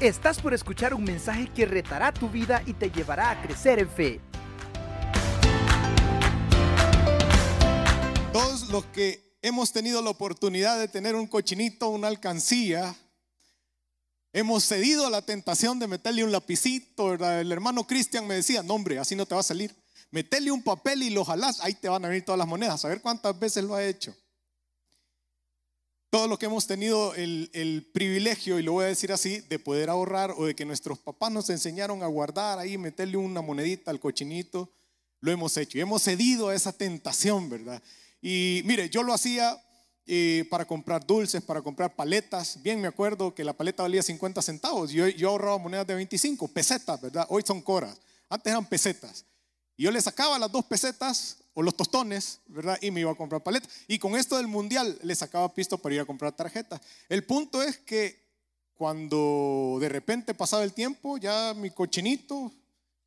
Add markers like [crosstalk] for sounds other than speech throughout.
Estás por escuchar un mensaje que retará tu vida y te llevará a crecer en fe. Todos los que hemos tenido la oportunidad de tener un cochinito, una alcancía, hemos cedido a la tentación de meterle un lapicito. El hermano Cristian me decía, no hombre, así no te va a salir. Metele un papel y lo jalás, ahí te van a venir todas las monedas. A ver cuántas veces lo ha hecho. Todos los que hemos tenido el, privilegio, y lo voy a decir así, de poder ahorrar o de que nuestros papás nos enseñaron a guardar ahí, meterle una monedita al cochinito, lo hemos hecho. Y hemos cedido a esa tentación, ¿verdad? Y mire, yo lo hacía eh, para comprar dulces, para comprar paletas. Bien me acuerdo que la paleta valía 50 centavos. Yo, yo ahorraba monedas de 25, pesetas, ¿verdad? Hoy son coras. Antes eran pesetas. Y yo le sacaba las dos pesetas o los tostones, ¿verdad? Y me iba a comprar paletas. Y con esto del mundial le sacaba pisto para ir a comprar tarjetas. El punto es que cuando de repente pasaba el tiempo, ya mi cochinito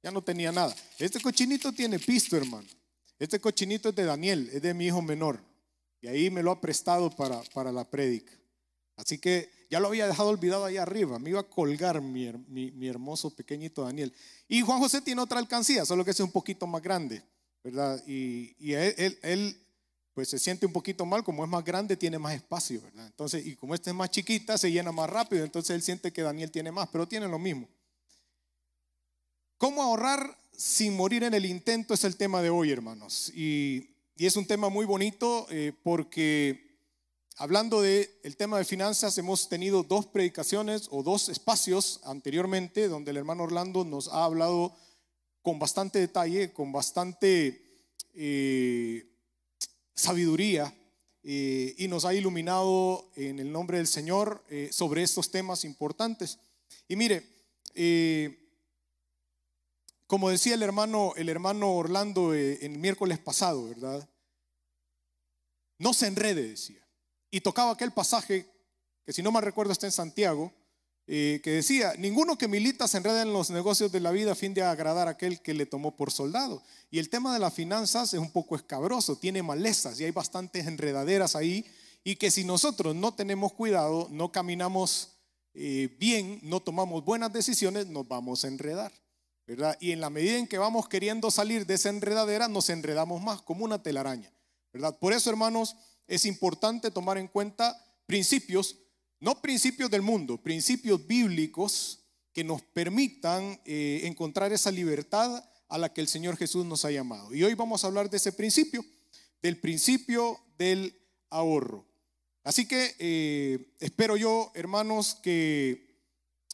ya no tenía nada. Este cochinito tiene pisto, hermano. Este cochinito es de Daniel, es de mi hijo menor. Y ahí me lo ha prestado para, para la prédica. Así que ya lo había dejado olvidado ahí arriba. Me iba a colgar mi, hermoso pequeñito Daniel. Y Juan José tiene otra alcancía, solo que es un poquito más grande. ¿verdad? Y, él, él, pues se siente un poquito mal, como es más grande, tiene más espacio, ¿verdad? Entonces, y como esta es más chiquita, se llena más rápido, entonces él siente que Daniel tiene más, pero tiene lo mismo. ¿Cómo ahorrar sin morir en el intento? Es el tema de hoy, hermanos. Y, es un tema muy bonito eh, porque hablando del el tema de finanzas, hemos tenido dos predicaciones o dos espacios anteriormente donde el hermano Orlando nos ha hablado con bastante detalle, con bastante eh, sabiduría eh, y nos ha iluminado en el nombre del Señor eh, sobre estos temas importantes. Y mire, como decía el hermano, el hermano Orlando el miércoles pasado, ¿verdad? No se enrede, decía. Y tocaba aquel pasaje que si no me recuerdo está en Santiago, eh, que decía, ninguno que milita se enreda en los negocios de la vida a fin de agradar a aquel que le tomó por soldado. Y el tema de las finanzas es un poco escabroso, tiene malezas y hay bastantes enredaderas ahí y que si nosotros no tenemos cuidado, no caminamos eh, bien, no tomamos buenas decisiones, nos vamos a enredar. ¿verdad? Y en la medida en que vamos queriendo salir de esa enredadera, nos enredamos más como una telaraña. ¿verdad? Por eso, hermanos, es importante tomar en cuenta principios no principios del mundo, principios bíblicos que nos permitan eh, encontrar esa libertad a la que el Señor Jesús nos ha llamado. Y hoy vamos a hablar de ese principio, del principio del ahorro. Así que eh, espero yo, hermanos, que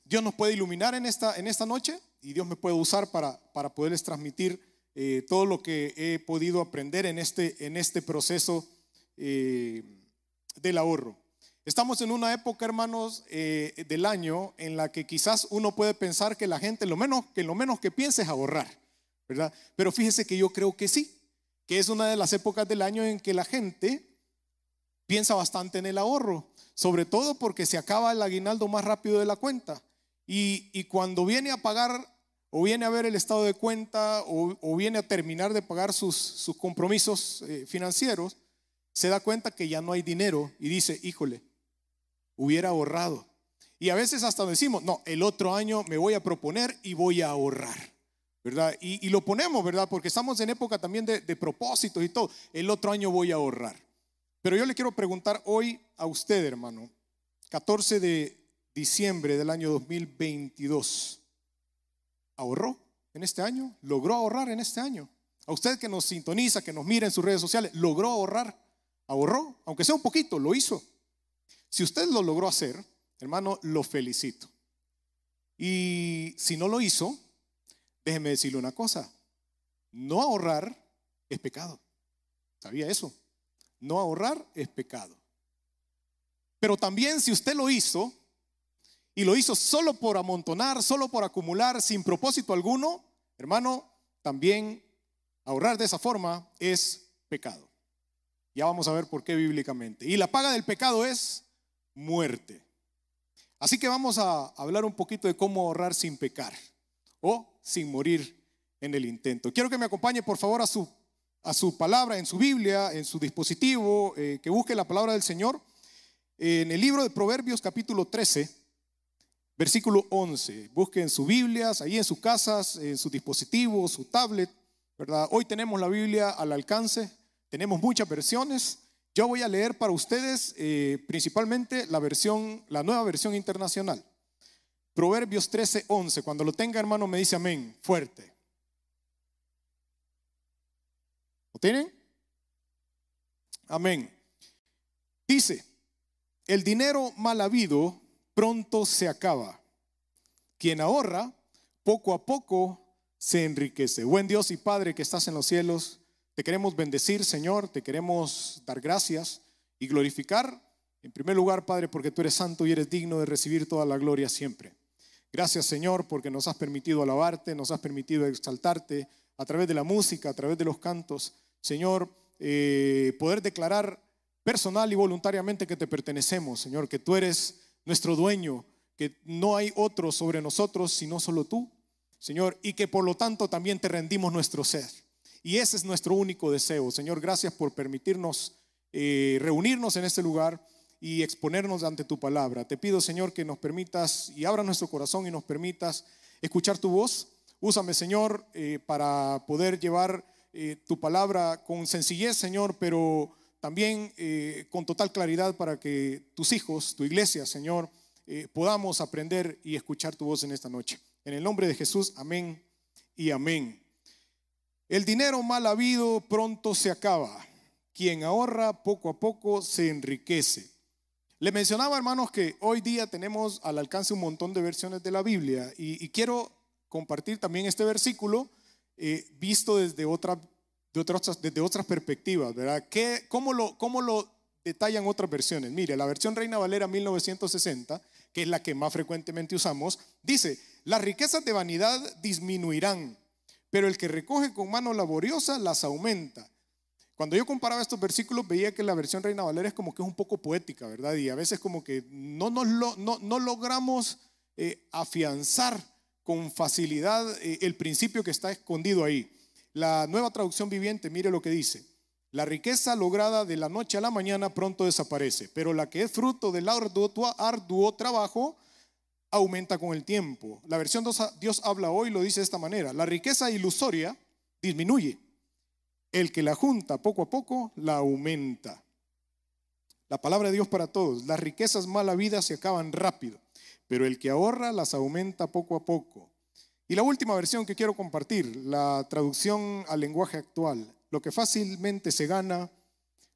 Dios nos puede iluminar en esta, en esta noche y Dios me puede usar para, para poderles transmitir eh, todo lo que he podido aprender en este, en este proceso del ahorro. Estamos en una época, hermanos, eh, del año en la que quizás uno puede pensar que la gente lo menos que lo menos que piensa es ahorrar, ¿verdad? Pero fíjese que yo creo que sí, que es una de las épocas del año en que la gente piensa bastante en el ahorro, sobre todo porque se acaba el aguinaldo más rápido de la cuenta. Y, cuando viene a pagar o viene a ver el estado de cuenta o, viene a terminar de pagar sus, sus compromisos eh, financieros, se da cuenta que ya no hay dinero y dice, híjole, hubiera ahorrado. Y a veces hasta decimos, no, el otro año me voy a proponer y voy a ahorrar, ¿verdad? Y, lo ponemos, ¿verdad? Porque estamos en época también de, de propósitos y todo. El otro año voy a ahorrar. Pero yo le quiero preguntar hoy a usted, hermano, 14 de diciembre del año 2022, ¿ahorró en este año? ¿Logró ahorrar en este año? A usted que nos sintoniza, que nos mira en sus redes sociales, ¿logró ahorrar? ¿Ahorró? Aunque sea un poquito, lo hizo. Si usted lo logró hacer, hermano, lo felicito. Y si no lo hizo, déjeme decirle una cosa. No ahorrar es pecado. ¿Sabía eso? No ahorrar es pecado. Pero también si usted lo hizo y lo hizo solo por amontonar, solo por acumular, sin propósito alguno, hermano, también ahorrar de esa forma es pecado. Ya vamos a ver por qué bíblicamente. Y la paga del pecado es muerte. Así que vamos a hablar un poquito de cómo ahorrar sin pecar o sin morir en el intento. Quiero que me acompañe por favor a su, a su palabra, en su Biblia, en su dispositivo, eh, que busque la palabra del Señor. En el libro de Proverbios capítulo 13, versículo 11. Busquen sus Biblias, ahí en sus casas, en sus dispositivos, su tablet, ¿verdad? Hoy tenemos la Biblia al alcance, tenemos muchas versiones. Yo voy a leer para ustedes eh, principalmente la versión, la nueva versión internacional. Proverbios 13, 11. Cuando lo tenga, hermano, me dice amén, fuerte. ¿Lo tienen? Amén. Dice, el dinero mal habido pronto se acaba. Quien ahorra, poco a poco se enriquece. Buen Dios y Padre que estás en los cielos, te queremos bendecir, Señor, te queremos dar gracias y glorificar. En primer lugar, Padre, porque tú eres santo y eres digno de recibir toda la gloria siempre. Gracias, Señor, porque nos has permitido alabarte, nos has permitido exaltarte a través de la música, a través de los cantos. Señor, eh, poder declarar personal y voluntariamente que te pertenecemos, Señor, que tú eres nuestro dueño, que no hay otro sobre nosotros sino solo tú, Señor, y que por lo tanto también te rendimos nuestro ser. Y ese es nuestro único deseo. Señor, gracias por permitirnos eh, reunirnos en este lugar y exponernos ante tu palabra. Te pido, Señor, que nos permitas y abra nuestro corazón y nos permitas escuchar tu voz. Úsame, Señor, eh, para poder llevar eh, tu palabra con sencillez, Señor, pero también con total claridad para que tus hijos, tu iglesia, Señor, podamos aprender y escuchar tu voz en esta noche. En el nombre de Jesús, amén y amén. El dinero mal habido pronto se acaba. Quien ahorra poco a poco se enriquece. Le mencionaba, hermanos, que hoy día tenemos al alcance un montón de versiones de la Biblia y, quiero compartir también este versículo eh, visto desde otra otras, desde otras perspectivas, ¿verdad? ¿Qué, cómo, lo, ¿Cómo lo detallan otras versiones? Mire, la versión Reina Valera 1960, que es la que más frecuentemente usamos, dice, las riquezas de vanidad disminuirán, pero el que recoge con mano laboriosa las aumenta. Cuando yo comparaba estos versículos veía que la versión Reina Valera es como que es un poco poética, ¿verdad? Y a veces como que no, nos lo, no, no logramos eh, afianzar con facilidad eh, el principio que está escondido ahí. La nueva traducción viviente, mire lo que dice. La riqueza lograda de la noche a la mañana pronto desaparece, pero la que es fruto del arduo, trabajo aumenta con el tiempo. La versión Dios habla hoy lo dice de esta manera. La riqueza ilusoria disminuye. El que la junta poco a poco la aumenta. La palabra de Dios para todos. Las riquezas mala vida se acaban rápido, pero el que ahorra las aumenta poco a poco. Y la última versión que quiero compartir, la traducción al lenguaje actual. Lo que fácilmente se gana,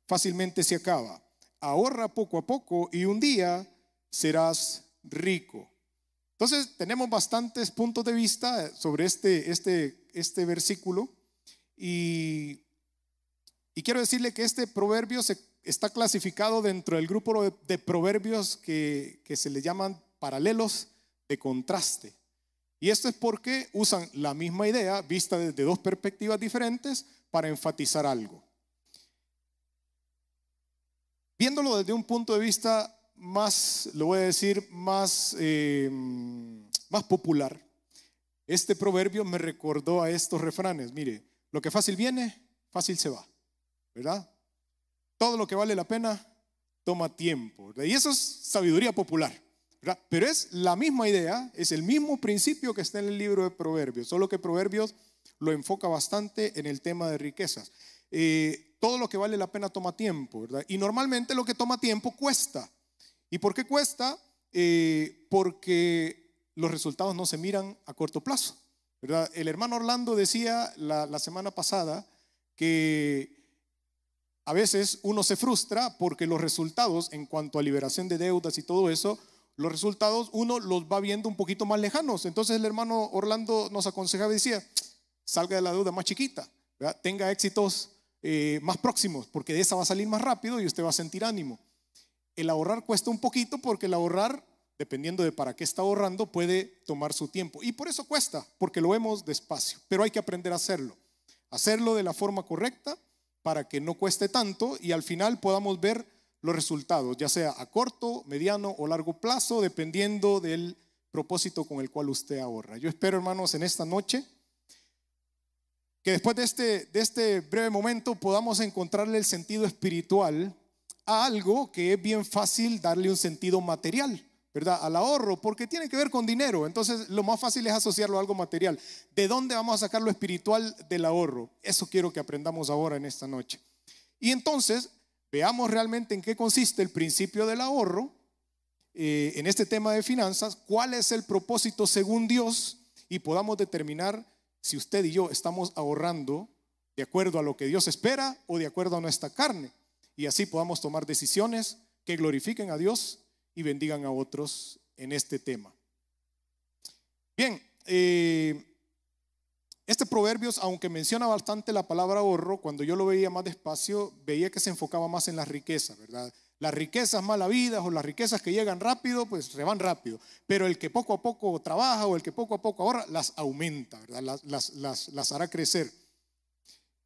fácilmente se acaba. Ahorra poco a poco y un día serás rico. Entonces tenemos bastantes puntos de vista sobre este, este, este versículo y, quiero decirle que este proverbio se, está clasificado dentro del grupo de, proverbios que, que se le llaman paralelos de contraste. Y esto es porque usan la misma idea vista desde dos perspectivas diferentes para enfatizar algo. Viéndolo desde un punto de vista más, lo voy a decir, más, eh, más popular, este proverbio me recordó a estos refranes. Mire, lo que fácil viene, fácil se va, ¿verdad? Todo lo que vale la pena toma tiempo. Y eso es sabiduría popular. Pero es la misma idea, es el mismo principio que está en el libro de Proverbios, solo que Proverbios lo enfoca bastante en el tema de riquezas. Eh, todo lo que vale la pena toma tiempo, ¿verdad? Y normalmente lo que toma tiempo cuesta. ¿Y por qué cuesta? Eh, porque los resultados no se miran a corto plazo. El hermano Orlando decía la, la semana pasada que a veces uno se frustra porque los resultados en cuanto a liberación de deudas y todo eso los resultados uno los va viendo un poquito más lejanos. Entonces el hermano Orlando nos aconsejaba y decía, salga de la deuda más chiquita, tenga éxitos eh, más próximos, porque de esa va a salir más rápido y usted va a sentir ánimo. El ahorrar cuesta un poquito porque el ahorrar, dependiendo de para qué está ahorrando, puede tomar su tiempo. Y por eso cuesta, porque lo vemos despacio, pero hay que aprender a hacerlo. Hacerlo de la forma correcta para que no cueste tanto y al final podamos ver los resultados, ya sea a corto, mediano o largo plazo, dependiendo del propósito con el cual usted ahorra. Yo espero, hermanos, en esta noche que después de este, de este breve momento podamos encontrarle el sentido espiritual a algo que es bien fácil darle un sentido material, ¿verdad? Al ahorro, porque tiene que ver con dinero. Entonces, lo más fácil es asociarlo a algo material. ¿De dónde vamos a sacar lo espiritual del ahorro? Eso quiero que aprendamos ahora en esta noche. Y entonces, veamos realmente en qué consiste el principio del ahorro eh, en este tema de finanzas, cuál es el propósito según Dios y podamos determinar si usted y yo estamos ahorrando de acuerdo a lo que Dios espera o de acuerdo a nuestra carne. Y así podamos tomar decisiones que glorifiquen a Dios y bendigan a otros en este tema. Bien, eh, este proverbios, aunque menciona bastante la palabra ahorro, cuando yo lo veía más despacio, veía que se enfocaba más en la riqueza, ¿verdad? Las riquezas mala vida o las riquezas que llegan rápido, pues se van rápido. Pero el que poco a poco trabaja o el que poco a poco ahorra, las aumenta, ¿verdad? Las, las, las hará crecer.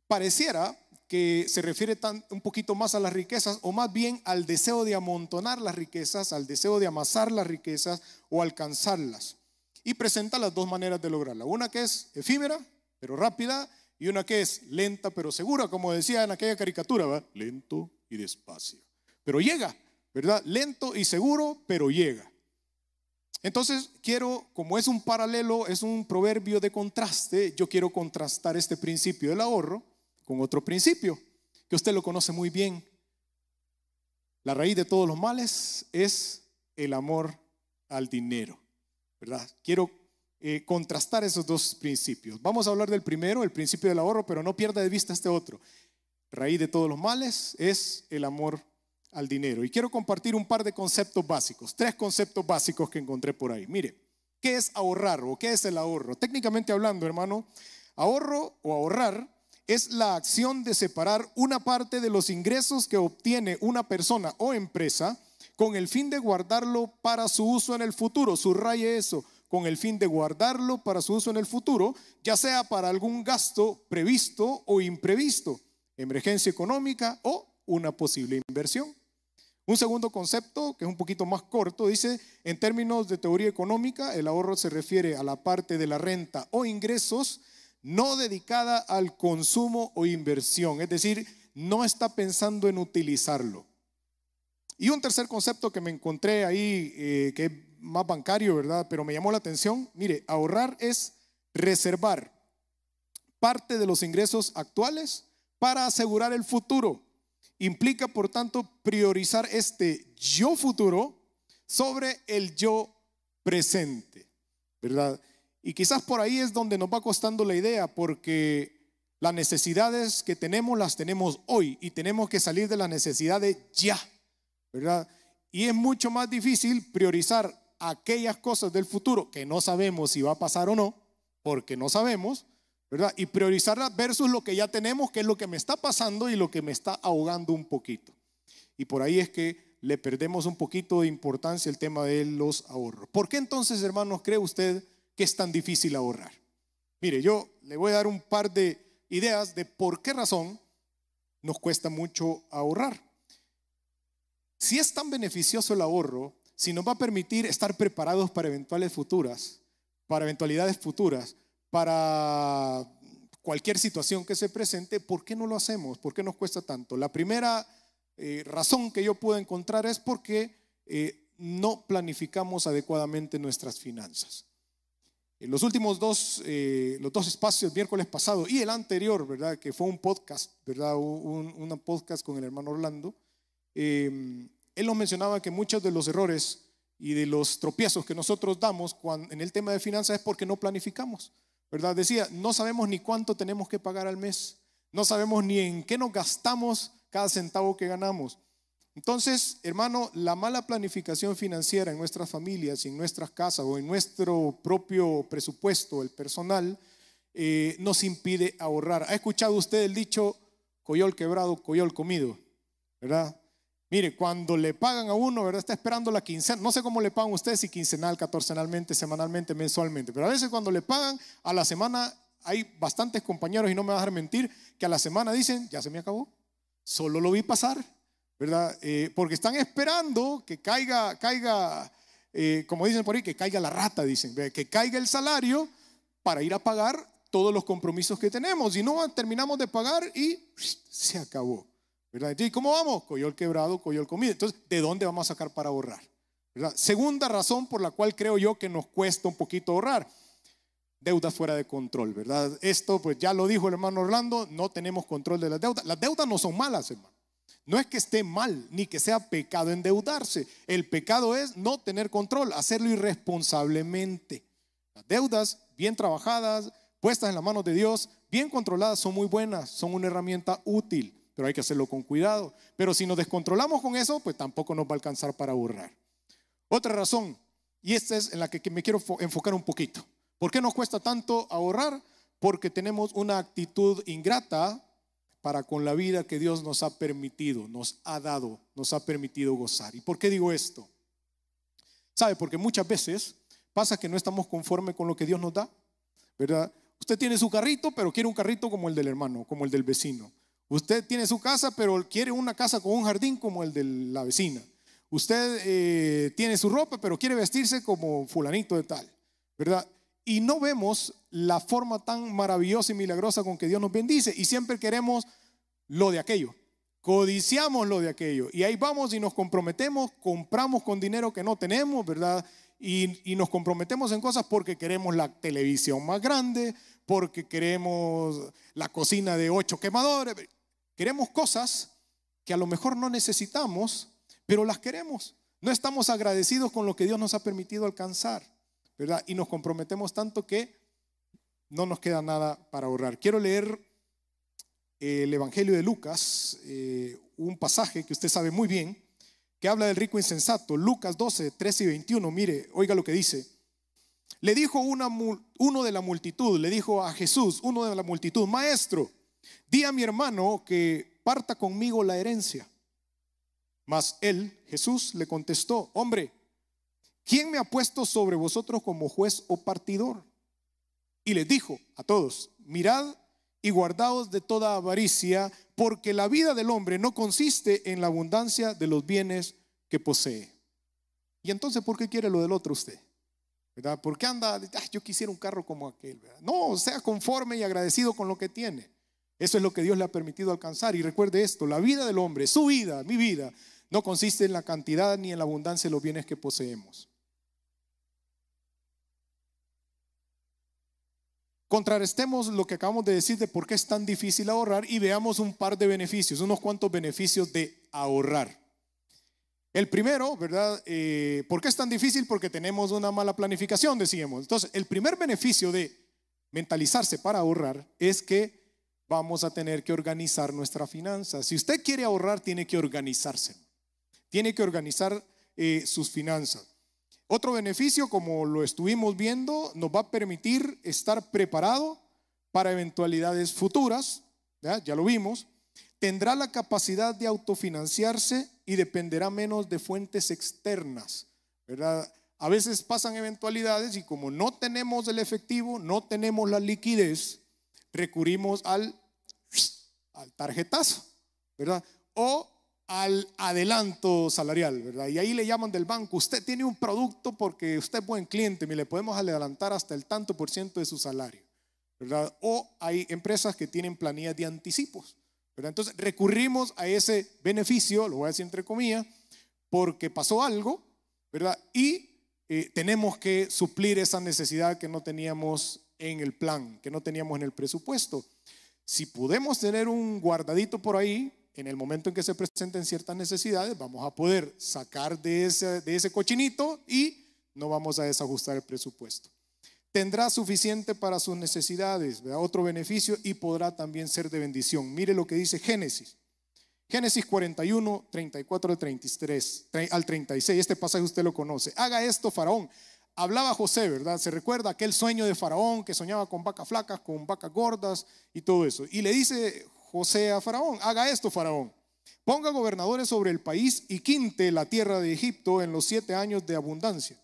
Pareciera que se refiere un poquito más a las riquezas o más bien al deseo de amontonar las riquezas, al deseo de amasar las riquezas o alcanzarlas. Y presenta las dos maneras de lograrla. Una que es efímera, pero rápida, y una que es lenta, pero segura, como decía en aquella caricatura, ¿va? lento y despacio. Pero llega, ¿verdad? Lento y seguro, pero llega. Entonces quiero, como es un paralelo, es un proverbio de contraste, yo quiero contrastar este principio del ahorro con otro principio, que usted lo conoce muy bien. La raíz de todos los males es el amor al dinero, ¿verdad? Quiero eh, contrastar esos dos principios. Vamos a hablar del primero, el principio del ahorro, pero no pierda de vista este otro. Raíz de todos los males es el amor al dinero. Y quiero compartir un par de conceptos básicos, tres conceptos básicos que encontré por ahí. Mire, ¿qué es ahorrar o qué es el ahorro? Técnicamente hablando, hermano, ahorro o ahorrar es la acción de separar una parte de los ingresos que obtiene una persona o empresa con el fin de guardarlo para su uso en el futuro. Subraye eso, con el fin de guardarlo para su uso en el futuro, ya sea para algún gasto previsto o imprevisto, emergencia económica o una posible inversión. Un segundo concepto, que es un poquito más corto, dice, en términos de teoría económica, el ahorro se refiere a la parte de la renta o ingresos no dedicada al consumo o inversión, es decir, no está pensando en utilizarlo. Y un tercer concepto que me encontré ahí, eh, que es más bancario, ¿verdad? Pero me llamó la atención, mire, ahorrar es reservar parte de los ingresos actuales para asegurar el futuro. Implica, por tanto, priorizar este yo futuro sobre el yo presente, ¿verdad? Y quizás por ahí es donde nos va costando la idea, porque las necesidades que tenemos las tenemos hoy y tenemos que salir de las necesidades ya, ¿verdad? Y es mucho más difícil priorizar aquellas cosas del futuro que no sabemos si va a pasar o no, porque no sabemos, ¿verdad? Y priorizarlas versus lo que ya tenemos, que es lo que me está pasando y lo que me está ahogando un poquito. Y por ahí es que le perdemos un poquito de importancia el tema de los ahorros. ¿Por qué entonces, hermanos, cree usted? Que es tan difícil ahorrar. Mire, yo le voy a dar un par de ideas de por qué razón nos cuesta mucho ahorrar. Si es tan beneficioso el ahorro, si nos va a permitir estar preparados para eventuales futuras, para eventualidades futuras, para cualquier situación que se presente, ¿por qué no lo hacemos? ¿Por qué nos cuesta tanto? La primera eh, razón que yo puedo encontrar es porque eh, no planificamos adecuadamente nuestras finanzas. En los últimos dos, eh, los dos espacios, el miércoles pasado y el anterior, ¿verdad? Que fue un podcast, ¿verdad? Un, podcast con el hermano Orlando. Eh, él nos mencionaba que muchos de los errores y de los tropiezos que nosotros damos en el tema de finanzas es porque no planificamos, ¿verdad? Decía, no sabemos ni cuánto tenemos que pagar al mes, no sabemos ni en qué nos gastamos cada centavo que ganamos. Entonces, hermano, la mala planificación financiera en nuestras familias, en nuestras casas o en nuestro propio presupuesto, el personal, eh, nos impide ahorrar. ¿Ha escuchado usted el dicho coyol quebrado, coyol comido? ¿Verdad? Mire, cuando le pagan a uno, ¿verdad? Está esperando la quincena. No sé cómo le pagan ustedes, si quincenal, catorcenalmente, semanalmente, mensualmente. Pero a veces cuando le pagan a la semana, hay bastantes compañeros, y no me va a dejar mentir, que a la semana dicen, ya se me acabó. Solo lo vi pasar. ¿Verdad? Eh, porque están esperando que caiga, caiga eh, como dicen por ahí, que caiga la rata, dicen, que caiga el salario para ir a pagar todos los compromisos que tenemos. Y no terminamos de pagar y se acabó. ¿verdad? ¿Y cómo vamos? Coyol quebrado, coyol comido. Entonces, ¿de dónde vamos a sacar para ahorrar? Segunda razón por la cual creo yo que nos cuesta un poquito ahorrar. Deuda fuera de control, ¿verdad? Esto, pues ya lo dijo el hermano Orlando, no tenemos control de las deudas. Las deudas no son malas, hermano. No es que esté mal, ni que sea pecado endeudarse. El pecado es no tener control, hacerlo irresponsablemente. Las deudas bien trabajadas, puestas en las manos de Dios, bien controladas, son muy buenas, son una herramienta útil, pero hay que hacerlo con cuidado. Pero si nos descontrolamos con eso, pues tampoco nos va a alcanzar para ahorrar. Otra razón, y esta es en la que me quiero enfocar un poquito. ¿Por qué nos cuesta tanto ahorrar? Porque tenemos una actitud ingrata para con la vida que Dios nos ha permitido, nos ha dado, nos ha permitido gozar. ¿Y por qué digo esto? ¿Sabe? Porque muchas veces pasa que no estamos conformes con lo que Dios nos da, ¿verdad? Usted tiene su carrito, pero quiere un carrito como el del hermano, como el del vecino. Usted tiene su casa, pero quiere una casa con un jardín como el de la vecina. Usted eh, tiene su ropa, pero quiere vestirse como fulanito de tal, ¿verdad? Y no vemos la forma tan maravillosa y milagrosa con que Dios nos bendice. Y siempre queremos lo de aquello. Codiciamos lo de aquello. Y ahí vamos y nos comprometemos, compramos con dinero que no tenemos, ¿verdad? Y, nos comprometemos en cosas porque queremos la televisión más grande, porque queremos la cocina de ocho quemadores. Queremos cosas que a lo mejor no necesitamos, pero las queremos. No estamos agradecidos con lo que Dios nos ha permitido alcanzar, ¿verdad? Y nos comprometemos tanto que no nos queda nada para ahorrar. Quiero leer eh, el Evangelio de Lucas, eh, un pasaje que usted sabe muy bien, que habla del rico insensato. Lucas 12, 13 y 21. Mire, oiga lo que dice. Le dijo uno de la multitud, le dijo a Jesús, uno de la multitud, maestro, di a mi hermano que parta conmigo la herencia. Mas él, Jesús, le contestó, hombre, ¿quién me ha puesto sobre vosotros como juez o partidor? Y les dijo a todos, mirad y guardaos de toda avaricia, porque la vida del hombre no consiste en la abundancia de los bienes que posee. Y entonces, ¿por qué quiere lo del otro usted? ¿Verdad? ¿Por qué anda, yo quisiera un carro como aquel? No, sea conforme y agradecido con lo que tiene. Eso es lo que Dios le ha permitido alcanzar. Y recuerde esto, la vida del hombre, su vida, mi vida, no consiste en la cantidad ni en la abundancia de los bienes que poseemos. Contrarrestemos lo que acabamos de decir de por qué es tan difícil ahorrar y veamos un par de beneficios, unos cuantos beneficios de ahorrar. El primero, ¿verdad? Eh, ¿Por qué es tan difícil? Porque tenemos una mala planificación, decíamos. Entonces, el primer beneficio de mentalizarse para ahorrar es que vamos a tener que organizar nuestra finanza. Si usted quiere ahorrar, tiene que organizarse. Tiene que organizar eh, sus finanzas. Otro beneficio, como lo estuvimos viendo, nos va a permitir estar preparado para eventualidades futuras, ¿ya? lo vimos. Tendrá la capacidad de autofinanciarse y dependerá menos de fuentes externas, ¿verdad? A veces pasan eventualidades y como no tenemos el efectivo, no tenemos la liquidez, recurrimos al, al tarjetazo, ¿verdad? O al adelanto salarial. Y ahí le llaman del banco, usted tiene un producto porque usted es buen cliente, y le podemos adelantar hasta el tanto por ciento de su salario, ¿verdad? O hay empresas que tienen planillas de anticipos, ¿verdad? Entonces recurrimos a ese beneficio, lo voy a decir entre comillas, porque pasó algo, ¿verdad? Y eh, tenemos que suplir esa necesidad que no teníamos en el plan, que no teníamos en el presupuesto. Si podemos tener un guardadito por ahí, en el momento en que se presenten ciertas necesidades, vamos a poder sacar de ese, cochinito y no vamos a desajustar el presupuesto. Tendrá suficiente para sus necesidades, otro beneficio y podrá también ser de bendición. Mire lo que dice Génesis. Génesis 41, 34 al 33, al 36. Este pasaje usted lo conoce. Haga esto, Faraón. Hablaba José, ¿verdad? Se recuerda aquel sueño de Faraón que soñaba con vacas flacas, con vacas gordas y todo eso. Y le dice José a Faraón, haga esto Faraón, ponga gobernadores sobre el país y quinte la tierra de Egipto en los siete años de abundancia.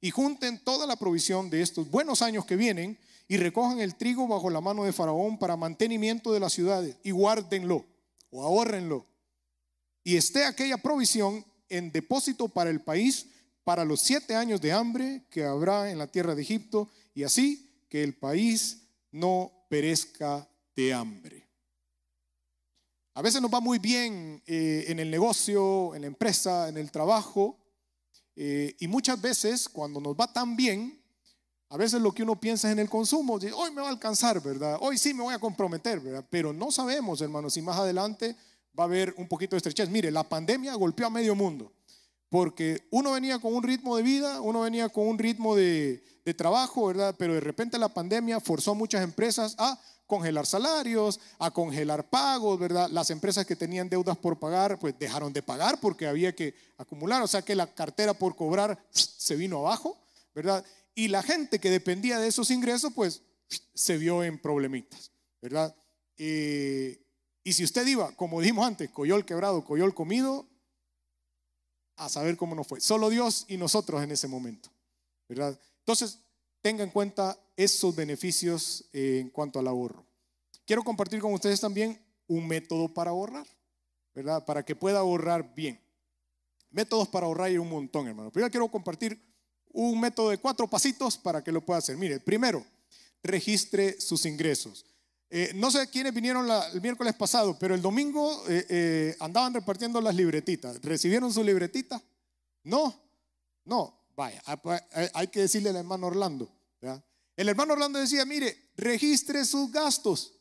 Y junten toda la provisión de estos buenos años que vienen y recojan el trigo bajo la mano de Faraón para mantenimiento de las ciudades y guárdenlo o ahorrenlo. Y esté aquella provisión en depósito para el país para los siete años de hambre que habrá en la tierra de Egipto y así que el país no perezca de hambre. A veces nos va muy bien eh, en el negocio, en la empresa, en el trabajo, Eh, y muchas veces, cuando nos va tan bien, a veces lo que uno piensa es en el consumo. Dice, hoy me va a alcanzar, ¿verdad? Hoy sí me voy a comprometer, ¿verdad? Pero no sabemos, hermanos, si más adelante va a haber un poquito de estrechez. Mire, la pandemia golpeó a medio mundo. Porque uno venía con un ritmo de vida, uno venía con un ritmo de, de trabajo, ¿verdad? Pero de repente la pandemia forzó a muchas empresas a congelar salarios, a congelar pagos, ¿verdad? Las empresas que tenían deudas por pagar, pues dejaron de pagar porque había que acumular, o sea que la cartera por cobrar se vino abajo, ¿verdad? Y la gente que dependía de esos ingresos, pues se vio en problemitas, ¿verdad? Eh, y si usted iba, como dijimos antes, coyol quebrado, coyol comido, a saber cómo nos fue. Solo Dios y nosotros en ese momento, ¿verdad? Entonces, tenga en cuenta esos beneficios eh, en cuanto al ahorro. Quiero compartir con ustedes también un método para ahorrar, ¿verdad? Para que pueda ahorrar bien. Métodos para ahorrar hay un montón, hermano. Primero quiero compartir un método de cuatro pasitos para que lo pueda hacer. Mire, primero, registre sus ingresos. Eh, no sé quiénes vinieron el miércoles pasado, pero el domingo eh, andaban repartiendo las libretitas. ¿Recibieron su libretita? No, no. Vaya, hay que decirle al hermano Orlando. El hermano Orlando decía, mire, registre sus gastos,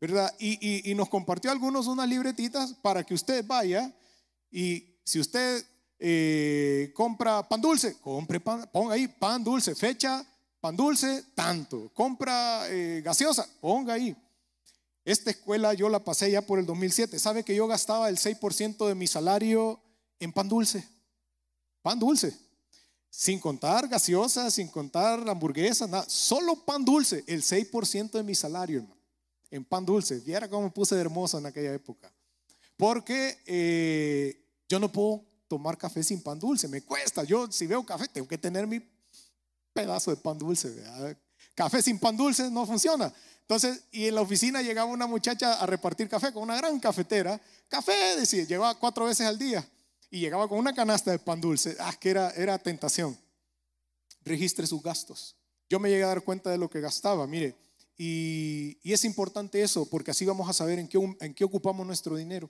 ¿verdad? Y, nos compartió algunos unas libretitas para que usted vaya y si usted eh, compra pan dulce, compre pan, ponga ahí pan dulce, fecha, pan dulce, tanto. Compra eh, gaseosa, ponga ahí. Esta escuela yo la pasé ya por el 2007. ¿Sabe que yo gastaba el 6% de mi salario en pan dulce? Pan dulce. Sin contar gaseosa, sin contar hamburguesas, nada. Solo pan dulce, el 6% de mi salario, hermano. En pan dulce. Viera cómo me puse de hermoso en aquella época. Porque eh, yo no puedo tomar café sin pan dulce. Me cuesta. Yo, si veo café, tengo que tener mi pedazo de pan dulce. Café sin pan dulce no funciona. Entonces, y en la oficina llegaba una muchacha a repartir café con una gran cafetera. Café, decía, llevaba cuatro veces al día y llegaba con una canasta de pan dulce. Ah, que era, era tentación. Registre sus gastos. Yo me llegué a dar cuenta de lo que gastaba, mire. Y, es importante eso, porque así vamos a saber en qué, en qué ocupamos nuestro dinero.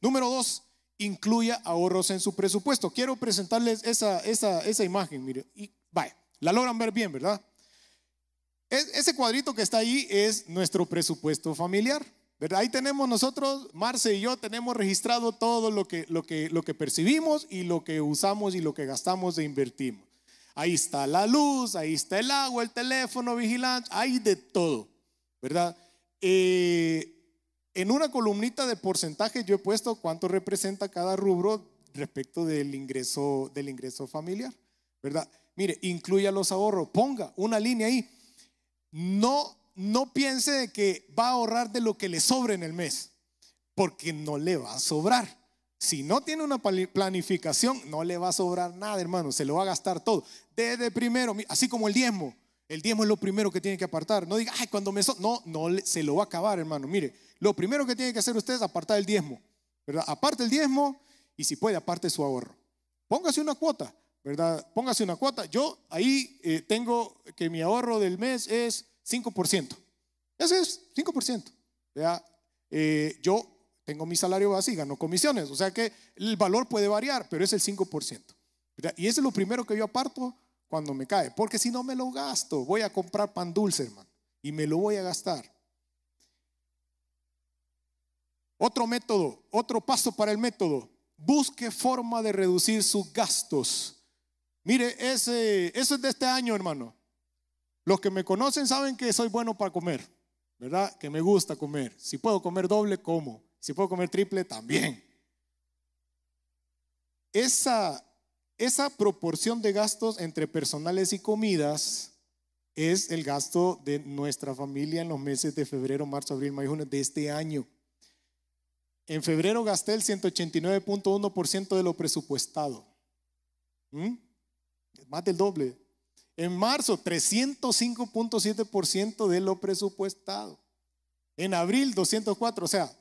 Número dos, incluya ahorros en su presupuesto. Quiero presentarles esa, esa, esa imagen, mire. Y vaya, la logran ver bien, ¿verdad? ese cuadrito que está ahí es nuestro presupuesto familiar. Ahí tenemos nosotros, Marce y yo, tenemos registrado todo lo que, lo, que, lo que percibimos y lo que usamos y lo que gastamos e invertimos. Ahí está la luz, ahí está el agua, el teléfono, vigilante, hay de todo, ¿verdad? Eh, en una columnita de porcentaje yo he puesto cuánto representa cada rubro respecto del ingreso, del ingreso familiar, ¿verdad? Mire, incluya los ahorros, ponga una línea ahí. No no piense que va a ahorrar de lo que le sobre en el mes, porque no le va a sobrar. Si no tiene una planificación, no le va a sobrar nada, hermano, se lo va a gastar todo. Desde primero, así como el diezmo. El diezmo es lo primero que tiene que apartar. No diga, ay, cuando me... So no, no, se lo va a acabar, hermano. Mire, lo primero que tiene que hacer usted es apartar el diezmo. ¿verdad? Aparte el diezmo y si puede, aparte su ahorro. Póngase una cuota, ¿verdad? Póngase una cuota. Yo ahí eh, tengo que mi ahorro del mes es 5%. Ese es 5%. Eh, yo tengo mi salario base y gano comisiones. O sea que el valor puede variar, pero es el 5%. Y ese es lo primero que yo aparto cuando me cae. Porque si no me lo gasto, voy a comprar pan dulce, hermano. Y me lo voy a gastar. Otro método, otro paso para el método. Busque forma de reducir sus gastos. Mire, ese, eso es de este año, hermano. Los que me conocen saben que soy bueno para comer, ¿verdad? Que me gusta comer. Si puedo comer doble, como. Si puedo comer triple, también. Esa, esa proporción de gastos entre personales y comidas es el gasto de nuestra familia en los meses de febrero, marzo, abril, mayo, junio de este año. En febrero gasté el 189.1% de lo presupuestado. ¿Mm? Más del doble. En marzo, 305.7% de lo presupuestado. En abril, 204. O sea,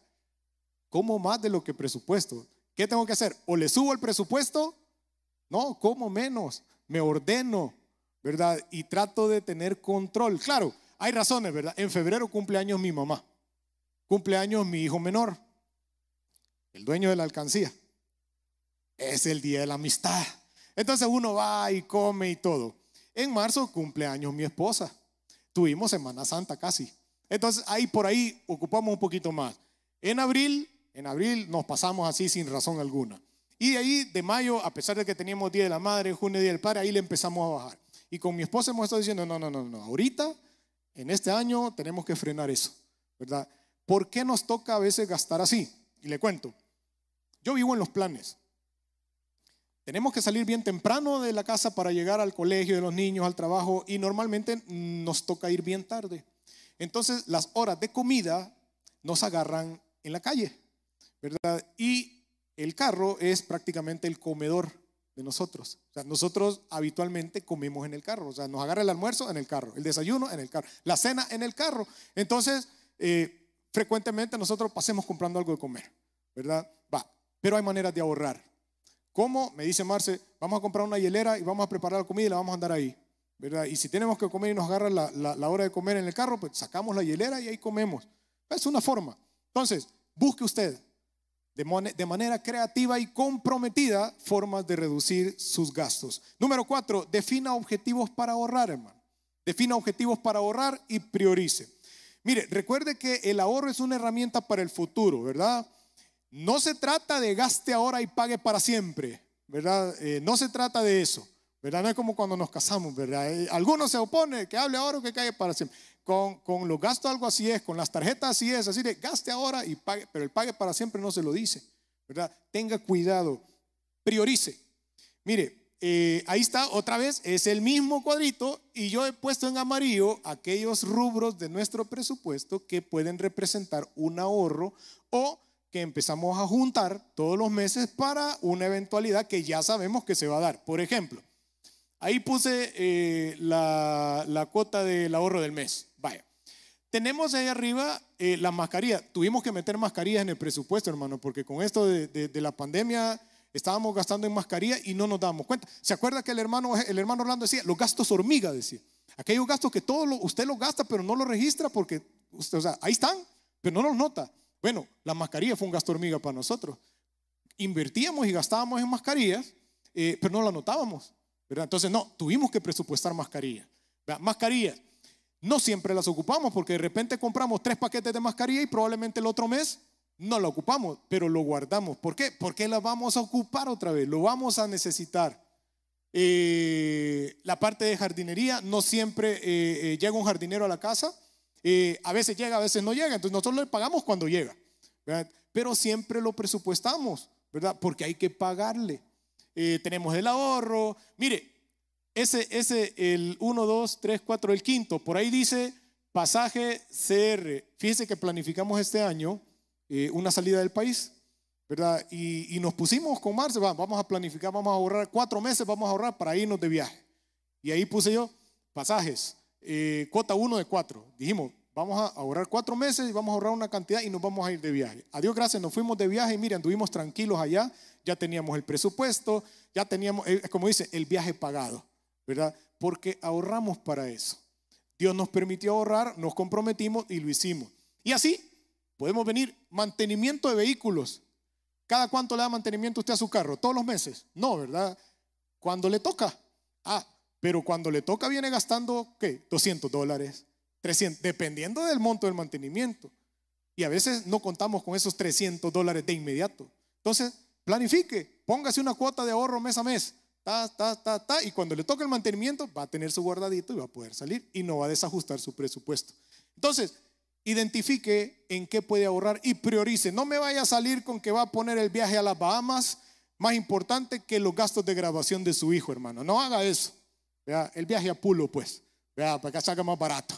¿cómo más de lo que presupuesto? ¿Qué tengo que hacer? ¿O le subo el presupuesto? No, ¿cómo menos? Me ordeno, ¿verdad? Y trato de tener control. Claro, hay razones, ¿verdad? En febrero cumple años mi mamá. Cumple años mi hijo menor, el dueño de la alcancía. Es el día de la amistad Entonces uno va y come y todo. En marzo cumpleaños mi esposa. Tuvimos Semana Santa casi. Entonces ahí por ahí ocupamos un poquito más. En abril, en abril nos pasamos así sin razón alguna. Y de ahí, de mayo, a pesar de que teníamos Día de la Madre, junio Día del Padre, ahí le empezamos a bajar. Y con mi esposa hemos estado diciendo, no, no, no, no, ahorita, en este año, tenemos que frenar eso, ¿verdad? ¿Por qué nos toca a veces gastar así? Y le cuento, yo vivo en los planes. Tenemos que salir bien temprano de la casa para llegar al colegio de los niños, al trabajo, y normalmente nos toca ir bien tarde. Entonces, las horas de comida nos agarran en la calle, ¿verdad? Y el carro es prácticamente el comedor de nosotros. O sea, nosotros habitualmente comemos en el carro. O sea, nos agarra el almuerzo en el carro, el desayuno en el carro, la cena en el carro. Entonces, eh, frecuentemente nosotros pasemos comprando algo de comer, ¿verdad? Va, pero hay maneras de ahorrar. ¿Cómo? Me dice Marce, vamos a comprar una hielera y vamos a preparar la comida y la vamos a andar ahí, ¿verdad? Y si tenemos que comer y nos agarra la, hora de comer en el carro, pues sacamos la hielera y ahí comemos. Es una forma. Entonces, busque usted de, manera creativa y comprometida formas de reducir sus gastos. Número cuatro, defina objetivos para ahorrar, hermano. Defina objetivos para ahorrar y priorice. Mire, recuerde que el ahorro es una herramienta para el futuro, ¿verdad? No se trata de gaste ahora y pague para siempre, ¿verdad? Eh, no se trata de eso, ¿verdad? No es como cuando nos casamos, ¿verdad? Eh, algunos se oponen, que hable ahora o que cague para siempre. Con, con los gastos algo así es, con las tarjetas así es, así de gaste ahora y pague, pero el pague para siempre no se lo dice, ¿verdad? Tenga cuidado, priorice. Mire, eh, ahí está otra vez, es el mismo cuadrito y yo he puesto en amarillo aquellos rubros de nuestro presupuesto que pueden representar un ahorro o que empezamos a juntar todos los meses para una eventualidad que ya sabemos que se va a dar. Por ejemplo, ahí puse eh, la, la cuota del ahorro del mes. Tenemos ahí arriba eh, la mascarilla. Tuvimos que meter mascarillas en el presupuesto, hermano, porque con esto de, la pandemia estábamos gastando en mascarilla y no nos dábamos cuenta. ¿Se acuerda que el hermano, el hermano Orlando decía, los gastos hormiga, decía? Aquellos gastos que todo usted los gasta, pero no los registra porque, o sea, ahí están, pero no los nota. Bueno, la mascarilla fue un gasto hormiga para nosotros. Invertíamos y gastábamos en mascarillas, eh, pero no la notábamos. ¿verdad? Entonces, no, tuvimos que presupuestar mascarillas. Mascarillas. No siempre las ocupamos porque de repente compramos tres paquetes de mascarilla y probablemente el otro mes no la ocupamos, pero lo guardamos. ¿Por qué? Porque la vamos a ocupar otra vez, lo vamos a necesitar. Eh, la parte de jardinería, no siempre eh, eh, llega un jardinero a la casa, a veces llega, a veces no llega, entonces nosotros le pagamos cuando llega, pero siempre lo presupuestamos, ¿verdad? Porque hay que pagarle. tenemos el ahorro, mire, ese, ese, el 1, 2, 3, 4, el quinto, por ahí dice pasaje CR. Fíjese que planificamos este año eh, una salida del país, ¿verdad? Y, nos pusimos con Marce, vamos a planificar, vamos a ahorrar cuatro meses, vamos a ahorrar para irnos de viaje. Y ahí puse yo pasajes, eh, cuota 1 de 4. Dijimos, vamos a ahorrar cuatro meses y vamos a ahorrar una cantidad y nos vamos a ir de viaje. A Dios gracias, nos fuimos de viaje y miren, anduvimos tranquilos allá, ya teníamos el presupuesto, ya teníamos, eh, como dice, el viaje pagado. ¿verdad? Porque ahorramos para eso. Dios nos permitió ahorrar, nos comprometimos y lo hicimos. Y así podemos venir mantenimiento de vehículos. ¿Cada cuánto le da mantenimiento usted a su carro? ¿Todos los meses? No, ¿verdad? Cuando le toca. Ah, pero cuando le toca viene gastando, ¿qué? 200 dólares, 300, dependiendo del monto del mantenimiento. Y a veces no contamos con esos 300 dólares de inmediato. Entonces, planifique, póngase una cuota de ahorro mes a mes y cuando le toque el mantenimiento va a tener su guardadito y va a poder salir y no va a desajustar su presupuesto. Entonces, identifique en qué puede ahorrar y priorice. No me vaya a salir con que va a poner el viaje a las Bahamas más importante que los gastos de grabación de su hijo, hermano. No haga eso. El viaje a Pulo, pues, para que salga más barato.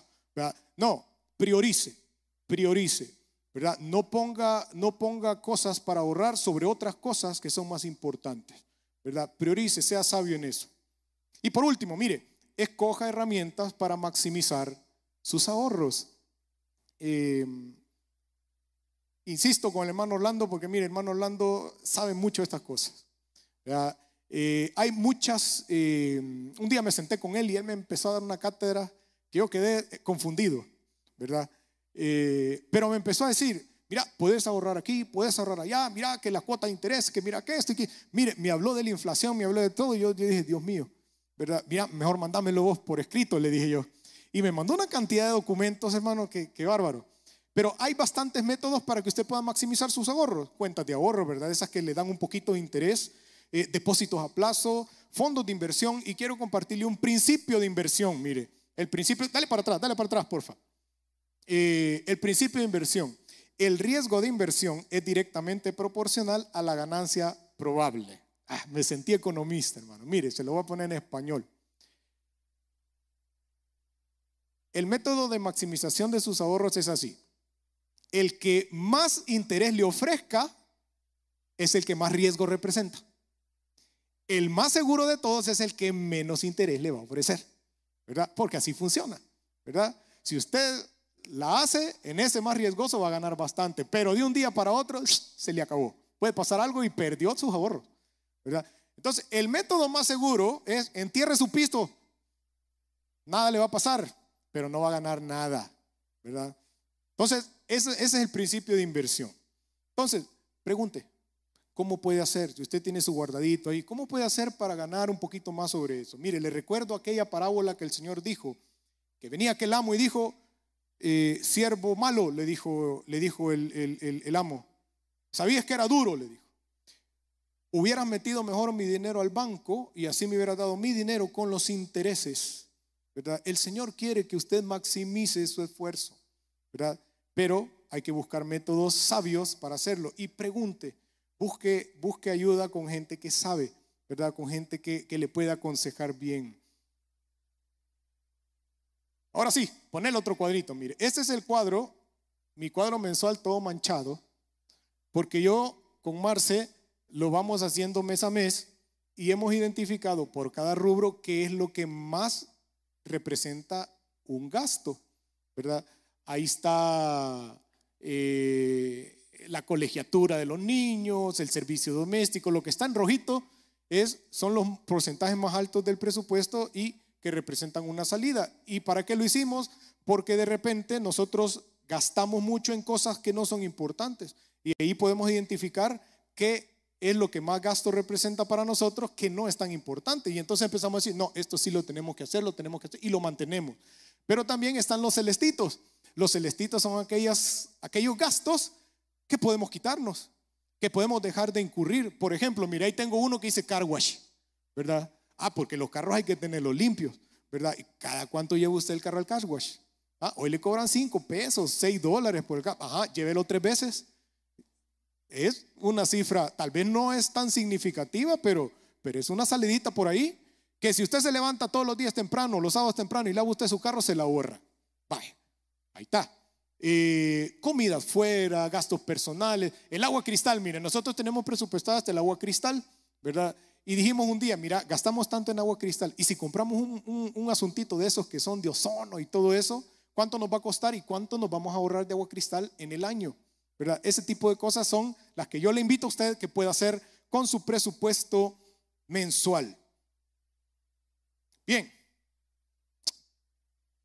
No, priorice, priorice. ¿verdad? No, ponga, no ponga cosas para ahorrar sobre otras cosas que son más importantes. ¿verdad? Priorice, sea sabio en eso. Y por último, mire, escoja herramientas para maximizar sus ahorros. Em, insisto con el hermano Orlando, porque mire, el hermano Orlando sabe mucho de estas cosas. Eh, hay muchas, em, un día me senté con él y él me empezó a dar una cátedra que yo quedé confundido, ¿verdad? Eh, pero me empezó a decir, mira, puedes ahorrar aquí, puedes ahorrar allá, mira que la cuota de interés, que mira que esto, que, mire, me habló de la inflación, me habló de todo, y yo, dije, Dios mío, ¿verdad? Mira, mejor mandámelo vos por escrito, le dije yo. Y me mandó una cantidad de documentos, hermano, que, que bárbaro. Pero hay bastantes métodos para que usted pueda maximizar sus ahorros. Cuentas de ahorro, ¿verdad? Esas que le dan un poquito de interés, eh, depósitos a plazo, fondos de inversión. Y quiero compartirle un principio de inversión. Mire, el principio, dale para atrás, dale para atrás, porfa. Eh, el principio de inversión. El riesgo de inversión es directamente proporcional a la ganancia probable. Ah, me sentí economista, hermano. Mire, se lo voy a poner en español. El método de maximización de sus ahorros es así el que más interés le ofrezca es el que más riesgo representa. El más seguro de todos es el que menos interés le va a ofrecer, ¿verdad? Porque así funciona, ¿verdad? Si usted la hace, en ese más riesgoso va a ganar bastante, pero de un día para otro se le acabó. Puede pasar algo y perdió sus ahorros, ¿verdad? Entonces, el método más seguro es entierre su pisto. Nada le va a pasar, pero no va a ganar nada, ¿verdad? Entonces, ese, es el principio de inversión. Entonces, pregunte, ¿cómo puede hacer? Si usted tiene su guardadito ahí, ¿cómo puede hacer para ganar un poquito más sobre eso? Mire, le recuerdo aquella parábola que el Señor dijo, que venía aquel amo y dijo, eh, siervo malo, le dijo, le dijo el, el amo. ¿Sabías que era duro? Le dijo. Hubieras metido mejor mi dinero al banco y así me hubiera dado mi dinero con los intereses. El Señor quiere que usted maximice su esfuerzo. ¿verdad? pero hay que buscar métodos sabios para hacerlo. Y pregunte, busque, busque ayuda con gente que sabe, ¿verdad? Con gente que, que le pueda aconsejar bien. Ahora sí, pon el otro cuadrito. Mire, este es el cuadro, mi cuadro mensual todo manchado, porque yo con Marce lo vamos haciendo mes a mes y hemos identificado por cada rubro qué es lo que más representa un gasto, ¿verdad? Ahí está eh, la colegiatura de los niños, el servicio doméstico, lo que está en rojito es, son los porcentajes más altos del presupuesto y que representan una salida. ¿Y para qué lo hicimos? Porque de repente nosotros gastamos mucho en cosas que no son importantes y ahí podemos identificar qué es lo que más gasto representa para nosotros que no es tan importante. Y entonces empezamos a decir, no, esto sí lo tenemos que hacer, lo tenemos que hacer y lo mantenemos. Pero también están los celestitos. Los celestitos son aquellas, aquellos gastos que podemos quitarnos, que podemos dejar de incurrir. Por ejemplo, mira, ahí tengo uno que dice car wash, ¿verdad? Ah, porque los carros hay que tenerlos limpios, ¿verdad? ¿Y cada cuánto lleva usted el carro al car wash? Ah, hoy le cobran 5 pesos, 6 dólares por el carro. Ajá, llévelo tres veces. Es una cifra, tal vez no es tan significativa, pero, pero es una salidita por ahí que si usted se levanta todos los días temprano, los sábados temprano y lava usted su carro, se la ahorra. Vaya. Ahí está. Eh, comida fuera, gastos personales, el agua cristal, miren, nosotros tenemos presupuestada hasta el agua cristal, ¿verdad? Y dijimos un día, mira, gastamos tanto en agua cristal y si compramos un, un, asuntito de esos que son de ozono y todo eso, ¿cuánto nos va a costar y cuánto nos vamos a ahorrar de agua cristal en el año? ¿verdad? Ese tipo de cosas son las que yo le invito a usted que pueda hacer con su presupuesto mensual. Bien,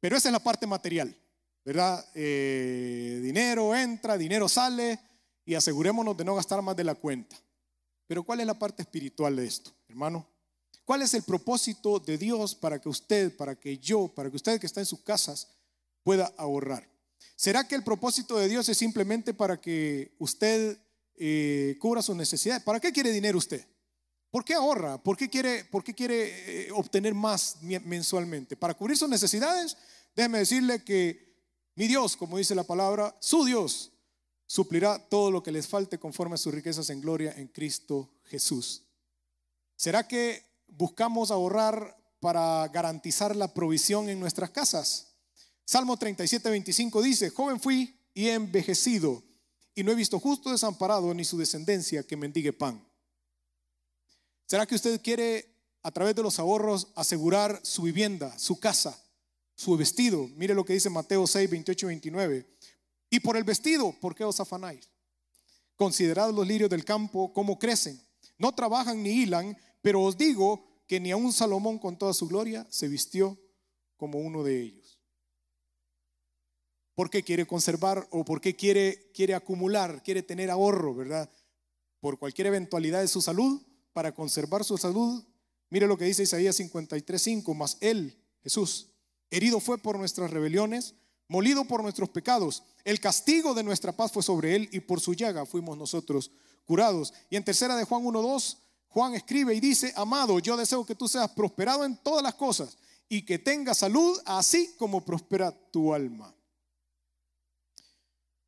pero esa es la parte material. ¿Verdad? Eh, dinero entra, dinero sale y asegurémonos de no gastar más de la cuenta. Pero ¿cuál es la parte espiritual de esto, hermano? ¿Cuál es el propósito de Dios para que usted, para que yo, para que usted que está en sus casas pueda ahorrar? ¿Será que el propósito de Dios es simplemente para que usted eh, cubra sus necesidades? ¿Para qué quiere dinero usted? ¿Por qué ahorra? ¿Por qué quiere, quiere eh, obtener más mensualmente? ¿Para cubrir sus necesidades? Déjeme decirle que mi Dios, como dice la palabra, su Dios suplirá todo lo que les falte conforme a sus riquezas en gloria en Cristo Jesús. ¿Será que buscamos ahorrar para garantizar la provisión en nuestras casas? Salmo 37, 25 dice, joven fui y he envejecido y no he visto justo desamparado ni su descendencia que mendigue pan. ¿Será que usted quiere a través de los ahorros asegurar su vivienda, su casa? Su vestido. Mire lo que dice Mateo 6, 28 y 29. Y por el vestido, ¿por qué os afanáis? Considerad los lirios del campo, cómo crecen. No trabajan ni hilan, pero os digo que ni aun Salomón con toda su gloria se vistió como uno de ellos. ¿Por qué quiere conservar o por qué quiere, quiere acumular, quiere tener ahorro, verdad? Por cualquier eventualidad de su salud, para conservar su salud. Mire lo que dice Isaías 53:5, más él, Jesús, herido fue por nuestras rebeliones, molido por nuestros pecados. El castigo de nuestra paz fue sobre él y por su llaga fuimos nosotros curados. Y en tercera de Juan 1:2, Juan escribe y dice, amado, yo deseo que tú seas prosperado en todas las cosas y que tengas salud así como prospera tu alma.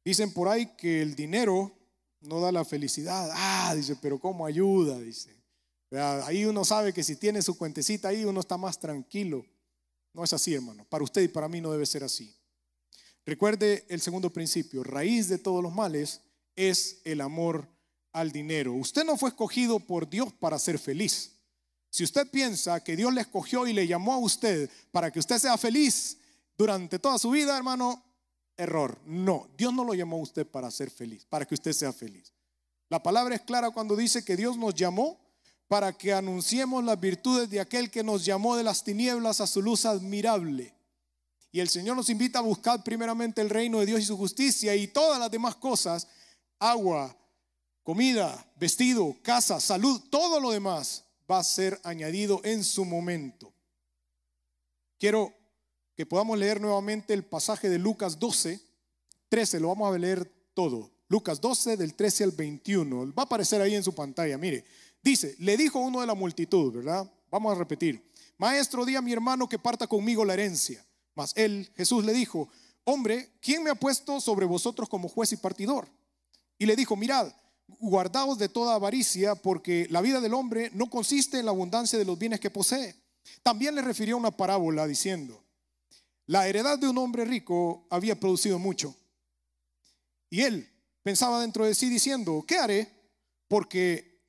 Dicen por ahí que el dinero no da la felicidad. Ah, dice, pero ¿cómo ayuda? Dice. Ahí uno sabe que si tiene su cuentecita ahí, uno está más tranquilo. No es así, hermano. Para usted y para mí no debe ser así. Recuerde el segundo principio. Raíz de todos los males es el amor al dinero. Usted no fue escogido por Dios para ser feliz. Si usted piensa que Dios le escogió y le llamó a usted para que usted sea feliz durante toda su vida, hermano, error. No, Dios no lo llamó a usted para ser feliz, para que usted sea feliz. La palabra es clara cuando dice que Dios nos llamó para que anunciemos las virtudes de aquel que nos llamó de las tinieblas a su luz admirable. Y el Señor nos invita a buscar primeramente el reino de Dios y su justicia y todas las demás cosas, agua, comida, vestido, casa, salud, todo lo demás va a ser añadido en su momento. Quiero que podamos leer nuevamente el pasaje de Lucas 12, 13, lo vamos a leer todo. Lucas 12 del 13 al 21. Va a aparecer ahí en su pantalla. Mire, dice, le dijo uno de la multitud, ¿verdad? Vamos a repetir. Maestro, di a mi hermano que parta conmigo la herencia. Mas él, Jesús, le dijo, hombre, ¿quién me ha puesto sobre vosotros como juez y partidor? Y le dijo, mirad, guardaos de toda avaricia, porque la vida del hombre no consiste en la abundancia de los bienes que posee. También le refirió una parábola diciendo, la heredad de un hombre rico había producido mucho. Y él pensaba dentro de sí diciendo, ¿qué haré? Porque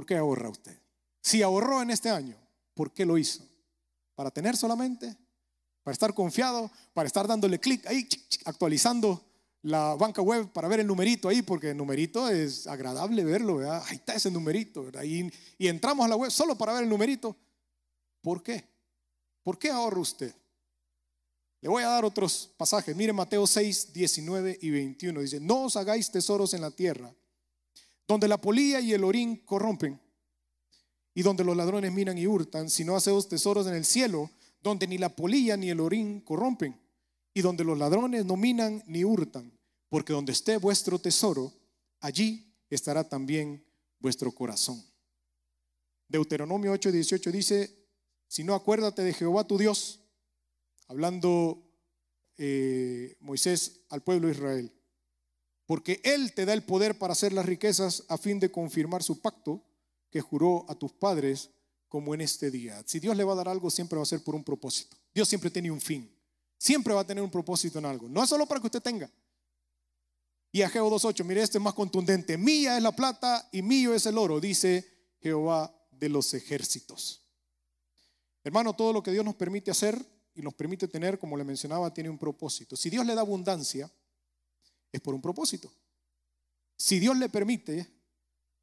¿Por qué ahorra usted? Si ahorró en este año, ¿por qué lo hizo? ¿Para tener solamente? ¿Para estar confiado? ¿Para estar dándole clic ahí, actualizando la banca web para ver el numerito ahí? Porque el numerito es agradable verlo, ¿verdad? Ahí está ese numerito, ¿verdad? Y, y entramos a la web solo para ver el numerito. ¿Por qué? ¿Por qué ahorra usted? Le voy a dar otros pasajes. Mire Mateo 6, 19 y 21. Dice, no os hagáis tesoros en la tierra, donde la polilla y el orín corrompen, y donde los ladrones miran y hurtan, sino haceos tesoros en el cielo, donde ni la polilla ni el orín corrompen, y donde los ladrones no minan ni hurtan, porque donde esté vuestro tesoro, allí estará también vuestro corazón. Deuteronomio 8, 18 dice, si no, acuérdate de Jehová tu Dios, hablando eh, Moisés al pueblo de Israel, porque Él te da el poder para hacer las riquezas a fin de confirmar su pacto que juró a tus padres como en este día. Si Dios le va a dar algo, siempre va a ser por un propósito. Dios siempre tiene un fin. Siempre va a tener un propósito en algo. No es solo para que usted tenga. Y Ageo 2.8, mire, este es más contundente. Mía es la plata y mío es el oro, dice Jehová de los ejércitos. Hermano, todo lo que Dios nos permite hacer y nos permite tener, como le mencionaba, tiene un propósito. Si Dios le da abundancia, es por un propósito. Si Dios le permite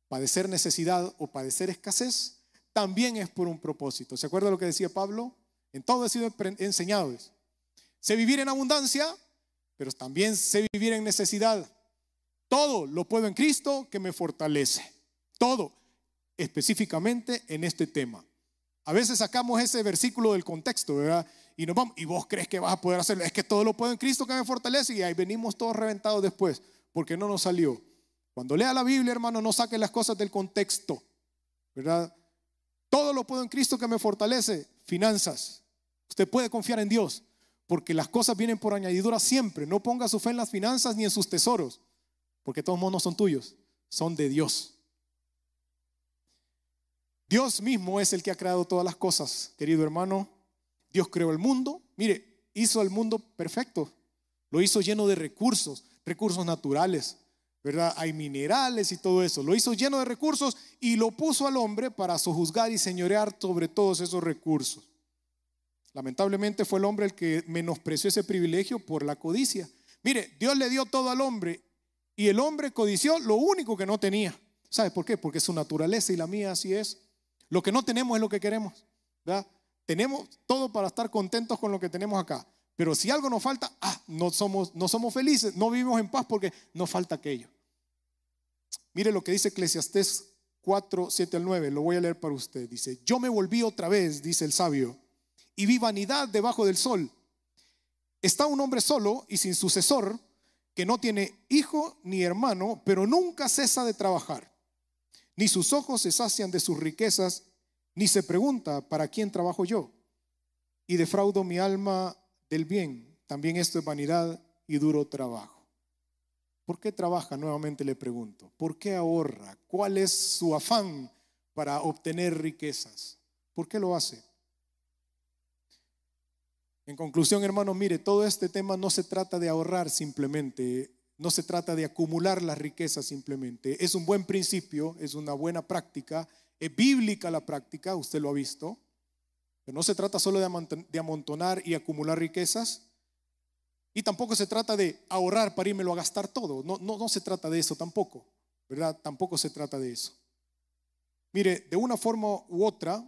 padecer necesidad o padecer escasez, también es por un propósito. ¿Se acuerda lo que decía Pablo? En todo he sido enseñado. Sé vivir en abundancia, pero también sé vivir en necesidad. Todo lo puedo en Cristo que me fortalece. Todo, específicamente en este tema. A veces sacamos ese versículo del contexto, ¿verdad? Y nos vamos, y vos crees que vas a poder hacerlo. Es que todo lo puedo en Cristo que me fortalece y ahí venimos todos reventados después, porque no nos salió. Cuando lea la Biblia, hermano, no saque las cosas del contexto, ¿verdad? Todo lo puedo en Cristo que me fortalece. Finanzas. Usted puede confiar en Dios, porque las cosas vienen por añadidura siempre. No ponga su fe en las finanzas ni en sus tesoros, porque todos modos no son tuyos, son de Dios. Dios mismo es el que ha creado todas las cosas, querido hermano. Dios creó el mundo. Mire, hizo al mundo perfecto, lo hizo lleno de recursos, recursos naturales, ¿verdad? Hay minerales y todo eso. Lo hizo lleno de recursos y lo puso al hombre para sojuzgar y señorear sobre todos esos recursos. Lamentablemente fue el hombre el que menospreció ese privilegio por la codicia. Mire, Dios le dio todo al hombre y el hombre codició lo único que no tenía. ¿Sabe por qué? Porque su naturaleza y la mía así es. Lo que no tenemos es lo que queremos. ¿verdad? Tenemos todo para estar contentos con lo que tenemos acá. Pero si algo nos falta, ah, no somos, no somos felices, no vivimos en paz porque nos falta aquello. Mire lo que dice Eclesiastés 4, 7 al 9, lo voy a leer para usted. Dice, yo me volví otra vez, dice el sabio, y vi vanidad debajo del sol. Está un hombre solo y sin sucesor, que no tiene hijo ni hermano, pero nunca cesa de trabajar. Ni sus ojos se sacian de sus riquezas, ni se pregunta, ¿para quién trabajo yo? Y defraudo mi alma del bien. También esto es vanidad y duro trabajo. ¿Por qué trabaja? Nuevamente le pregunto. ¿Por qué ahorra? ¿Cuál es su afán para obtener riquezas? ¿Por qué lo hace? En conclusión, hermanos, mire, todo este tema no se trata de ahorrar simplemente, no se trata de acumular las riquezas simplemente. Es un buen principio, es una buena práctica, es bíblica la práctica, usted lo ha visto. Pero no se trata solo de amontonar y acumular riquezas. Y tampoco se trata de ahorrar para irme a gastar todo. No, no, no se trata de eso tampoco. ¿Verdad? Tampoco se trata de eso. Mire, de una forma u otra,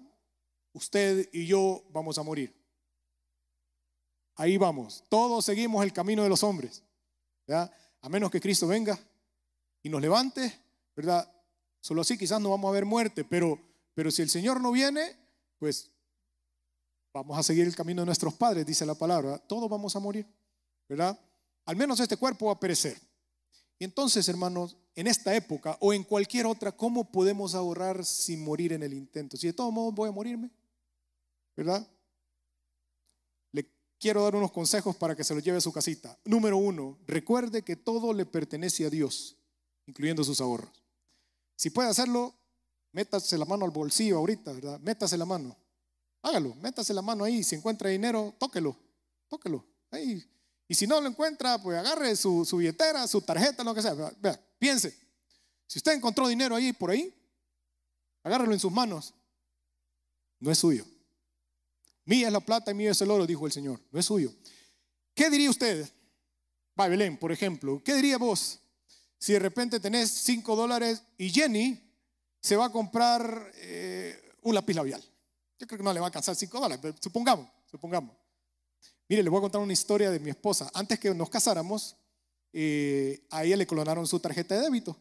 usted y yo vamos a morir. Ahí vamos. Todos seguimos el camino de los hombres. ¿verdad? A menos que Cristo venga y nos levante, ¿verdad? Solo así quizás no vamos a ver muerte, pero, pero si el Señor no viene, pues Vamos a seguir el camino de nuestros padres, dice la palabra. Todos vamos a morir, ¿verdad? Al menos este cuerpo va a perecer. Y entonces, hermanos, en esta época o en cualquier otra, ¿cómo podemos ahorrar sin morir en el intento? Si de todos modos voy a morirme, ¿verdad? Le quiero dar unos consejos para que se los lleve a su casita. Número uno, recuerde que todo le pertenece a Dios, incluyendo sus ahorros. Si puede hacerlo, métase la mano al bolsillo ahorita, ¿verdad? Métase la mano. Hágalo, métase la mano ahí. Si encuentra dinero, tóquelo, tóquelo. Ahí. Y si no lo encuentra, pues agarre su, billetera, su tarjeta, lo que sea. Vea, piense. Si usted encontró dinero ahí, por ahí, agárrelo en sus manos. No es suyo. Mía es la plata y mío es el oro, dijo el Señor. No es suyo. ¿Qué diría usted? Va, Belén, por ejemplo. ¿Qué diría vos si de repente tenés 5 dólares y Jenny se va a comprar eh, un lápiz labial? Yo creo que no le va a alcanzar 5 dólares, pero supongamos, supongamos. Mire, le voy a contar una historia de mi esposa. Antes que nos casáramos, eh, a ella le clonaron su tarjeta de débito.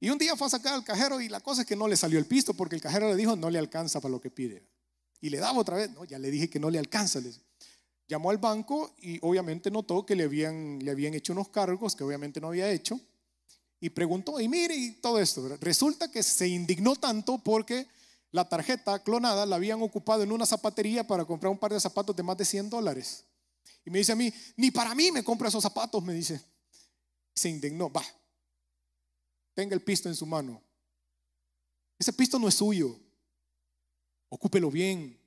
Y un día fue a sacar al cajero y la cosa es que no le salió el pisto porque el cajero le dijo no le alcanza para lo que pide. Y le daba otra vez, no, ya le dije que no le alcanza. Llamó al banco y obviamente notó que le habían, le habían hecho unos cargos que obviamente no había hecho. Y preguntó, y mire, y todo esto. Resulta que se indignó tanto porque la tarjeta clonada la habían ocupado en una zapatería para comprar un par de zapatos de más de 100 dólares. Y me dice a mí, ni para mí me compra esos zapatos, me dice. Se indignó, va, tenga el pisto en su mano. Ese pisto no es suyo. Ocúpelo bien,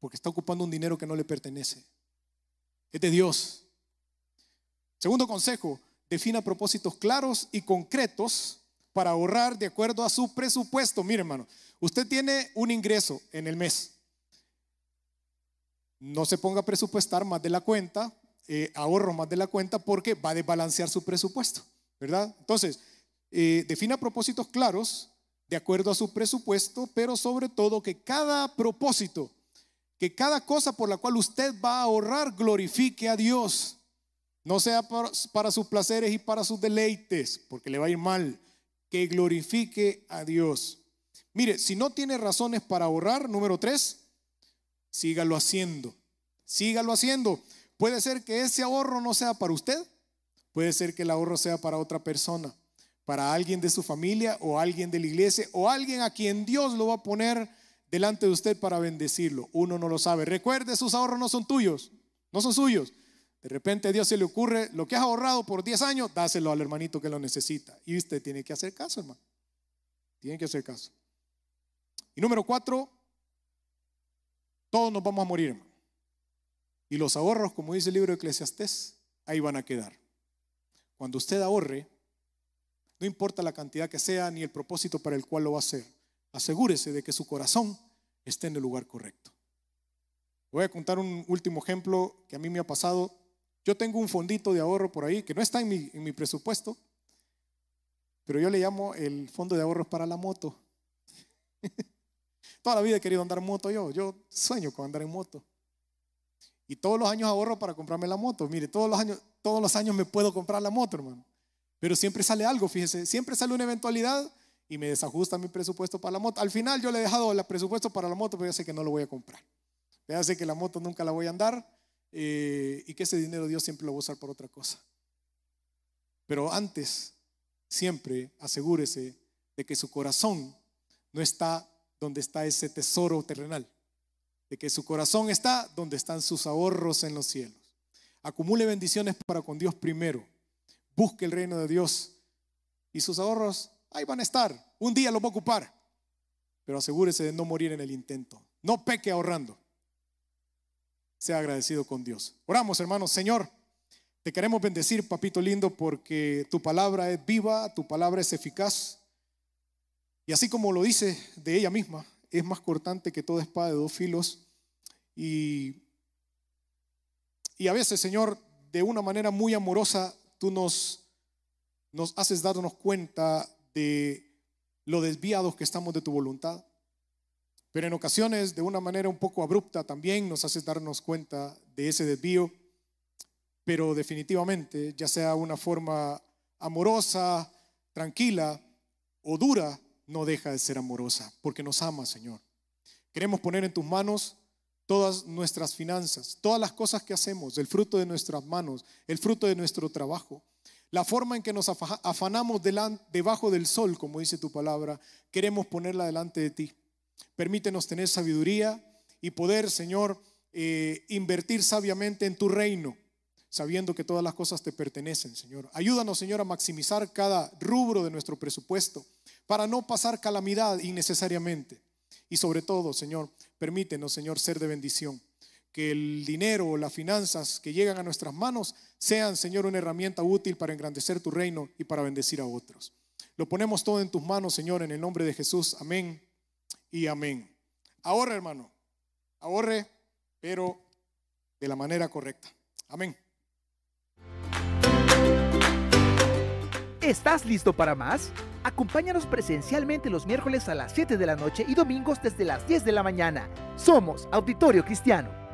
porque está ocupando un dinero que no le pertenece. Es de Dios. Segundo consejo, defina propósitos claros y concretos para ahorrar de acuerdo a su presupuesto. Mire, hermano, Usted tiene un ingreso en el mes. No se ponga a presupuestar más de la cuenta, eh, ahorro más de la cuenta porque va a desbalancear su presupuesto, ¿verdad? Entonces, eh, defina propósitos claros de acuerdo a su presupuesto, pero sobre todo que cada propósito, que cada cosa por la cual usted va a ahorrar glorifique a Dios. No sea para, sus placeres y para sus deleites, porque le va a ir mal. Que glorifique a Dios. Mire, si no tiene razones para ahorrar, número tres, sígalo haciendo. Sígalo haciendo. Puede ser que ese ahorro no sea para usted, puede ser que el ahorro sea para otra persona, para alguien de su familia o alguien de la iglesia o alguien a quien Dios lo va a poner delante de usted para bendecirlo. Uno no lo sabe. Recuerde, sus ahorros no son tuyos, no son suyos. De repente a Dios se le ocurre, lo que has ahorrado por 10 años, dáselo al hermanito que lo necesita. Y usted tiene que hacer caso, hermano. Tiene que hacer caso. Y número cuatro, todos nos vamos a morir, Y los ahorros, como dice el libro de Eclesiastés, ahí van a quedar. Cuando usted ahorre, no importa la cantidad que sea ni el propósito para el cual lo va a hacer, asegúrese de que su corazón esté en el lugar correcto. Voy a contar un último ejemplo que a mí me ha pasado. Yo tengo un fondito de ahorro por ahí que no está en mi, en mi presupuesto, pero yo le llamo el fondo de ahorros para la moto. [laughs] Toda la vida he querido andar en moto yo, yo sueño con andar en moto. Y todos los años ahorro para comprarme la moto. Mire, todos los años, todos los años me puedo comprar la moto, hermano. Pero siempre sale algo, fíjese, siempre sale una eventualidad y me desajusta mi presupuesto para la moto. Al final yo le he dejado el presupuesto para la moto, pero ya sé que no lo voy a comprar. Ya sé que la moto nunca la voy a andar eh, y que ese dinero Dios siempre lo va a usar por otra cosa. Pero antes, siempre asegúrese de que su corazón no está donde está ese tesoro terrenal de que su corazón está donde están sus ahorros en los cielos. Acumule bendiciones para con Dios primero. Busque el reino de Dios y sus ahorros ahí van a estar. Un día los va a ocupar, pero asegúrese de no morir en el intento. No peque ahorrando. Sea agradecido con Dios. Oramos, hermanos. Señor, te queremos bendecir, papito lindo, porque tu palabra es viva, tu palabra es eficaz. Y así como lo dice de ella misma, es más cortante que toda espada de dos filos. Y, y a veces, Señor, de una manera muy amorosa, tú nos, nos haces darnos cuenta de lo desviados que estamos de tu voluntad. Pero en ocasiones, de una manera un poco abrupta, también nos haces darnos cuenta de ese desvío. Pero definitivamente, ya sea una forma amorosa, tranquila o dura, no deja de ser amorosa, porque nos ama, Señor. Queremos poner en tus manos todas nuestras finanzas, todas las cosas que hacemos, el fruto de nuestras manos, el fruto de nuestro trabajo, la forma en que nos afanamos debajo del sol, como dice tu palabra, queremos ponerla delante de ti. Permítenos tener sabiduría y poder, Señor, eh, invertir sabiamente en tu reino, sabiendo que todas las cosas te pertenecen, Señor. Ayúdanos, Señor, a maximizar cada rubro de nuestro presupuesto para no pasar calamidad innecesariamente. Y sobre todo, Señor, permítenos, Señor, ser de bendición. Que el dinero o las finanzas que llegan a nuestras manos sean, Señor, una herramienta útil para engrandecer tu reino y para bendecir a otros. Lo ponemos todo en tus manos, Señor, en el nombre de Jesús. Amén y amén. Ahorre, hermano. Ahorre, pero de la manera correcta. Amén. ¿Estás listo para más? Acompáñanos presencialmente los miércoles a las 7 de la noche y domingos desde las 10 de la mañana. Somos Auditorio Cristiano.